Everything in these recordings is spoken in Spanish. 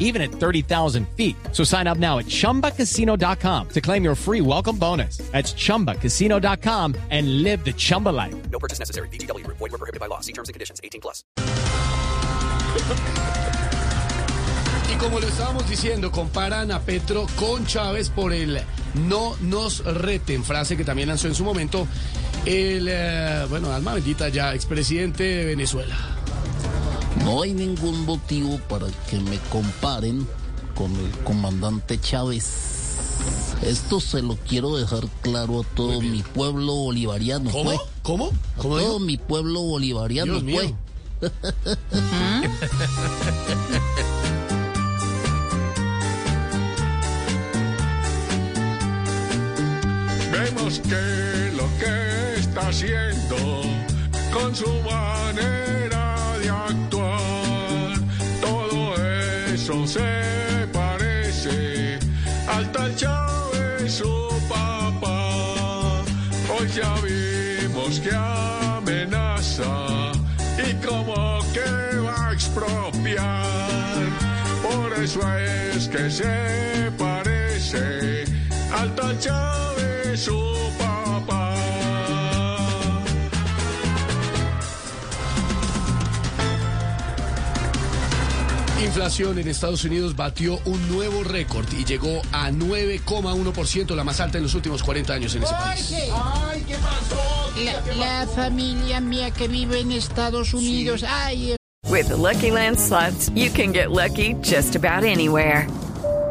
even at 30,000 feet. So sign up now at chumbacasino.com to claim your free welcome bonus. That's chumbacasino.com and live the Chumba life. No purchase necessary. BGW. Void were prohibited by law. See terms and conditions. 18 plus. Y como lo estábamos diciendo, comparan a Petro con Chávez por el no nos reten, frase que también lanzó en su momento el, eh, bueno, alma bendita ya, expresidente de Venezuela. No hay ningún motivo para que me comparen con el comandante Chávez. Esto se lo quiero dejar claro a todo mi pueblo bolivariano. ¿Cómo? pues. ¿Cómo? A ¿Cómo todo mi pueblo bolivariano, pues. Vemos que lo que está haciendo con su manera se parece al tal Chávez, su papá. Hoy ya vimos que amenaza y como que va a expropiar. Por eso es que se parece al tal Chávez, su Inflación en Estados Unidos batió un nuevo récord y llegó a 9,1%, la más alta en los últimos 40 años en ese país. La, la familia mía que vive en Estados Unidos. Ay, With the Lucky Land slots, you can get lucky just about anywhere.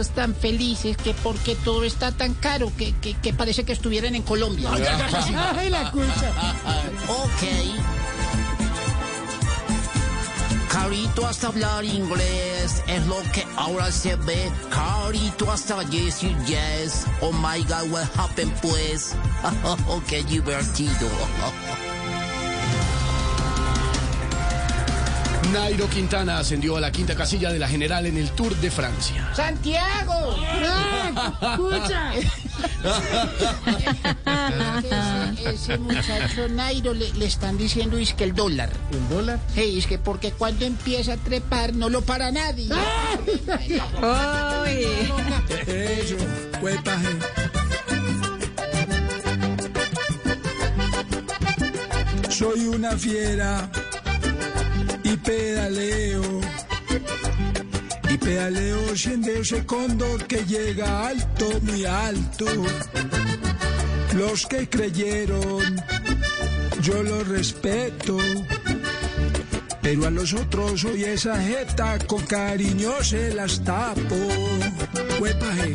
Están felices que porque todo está tan caro que, que, que parece que estuvieran en Colombia. Ay, la cucha. Ok. Carito hasta hablar inglés es lo que ahora se ve. Carito hasta decir yes. Oh my God, what happened pues? Oh, qué divertido. Nairo Quintana ascendió a la quinta casilla de la general en el Tour de Francia. ¡Santiago! ¡Ah, ¡Escucha! ese, ese muchacho Nairo le, le están diciendo es que el dólar. ¿El dólar? Hey, es que porque cuando empieza a trepar no lo para nadie. Eso, huepaje. Soy una fiera y pedaleo. Y pedaleo siendo ese cóndor que llega alto, muy alto. Los que creyeron, yo los respeto. Pero a los otros hoy esa jeta con cariño se las tapo. Huepaje.